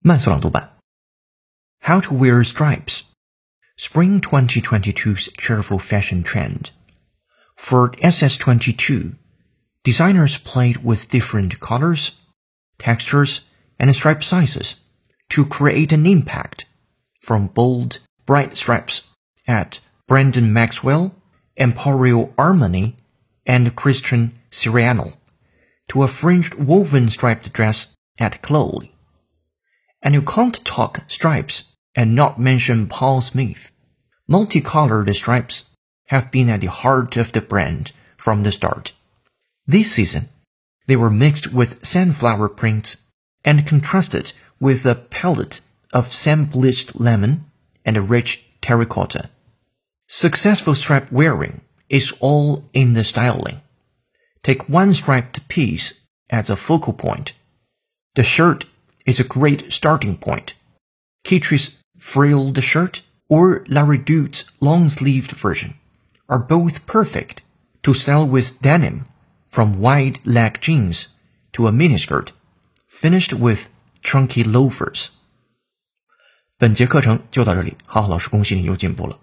慢速朗读版。How to wear stripes. Spring 2022's cheerful fashion trend. For SS22, designers played with different colors, textures, and stripe sizes to create an impact from bold, bright stripes at Brandon Maxwell, Emporio Armani, and Christian Siriano to a fringed woven striped dress at Chloe. And you can't talk stripes and not mention Paul Smith. Multicolored stripes have been at the heart of the brand from the start. This season, they were mixed with sunflower prints and contrasted with a palette of sand-bleached lemon and a rich terracotta. Successful stripe wearing is all in the styling. Take one striped piece as a focal point. The shirt is a great starting point. Kitri's frilled de-shirt or La Redoute's long-sleeved version are both perfect to sell with denim from wide leg jeans to a miniskirt, finished with chunky loafers。本节课程就到这里，浩浩老师恭喜你又进步了。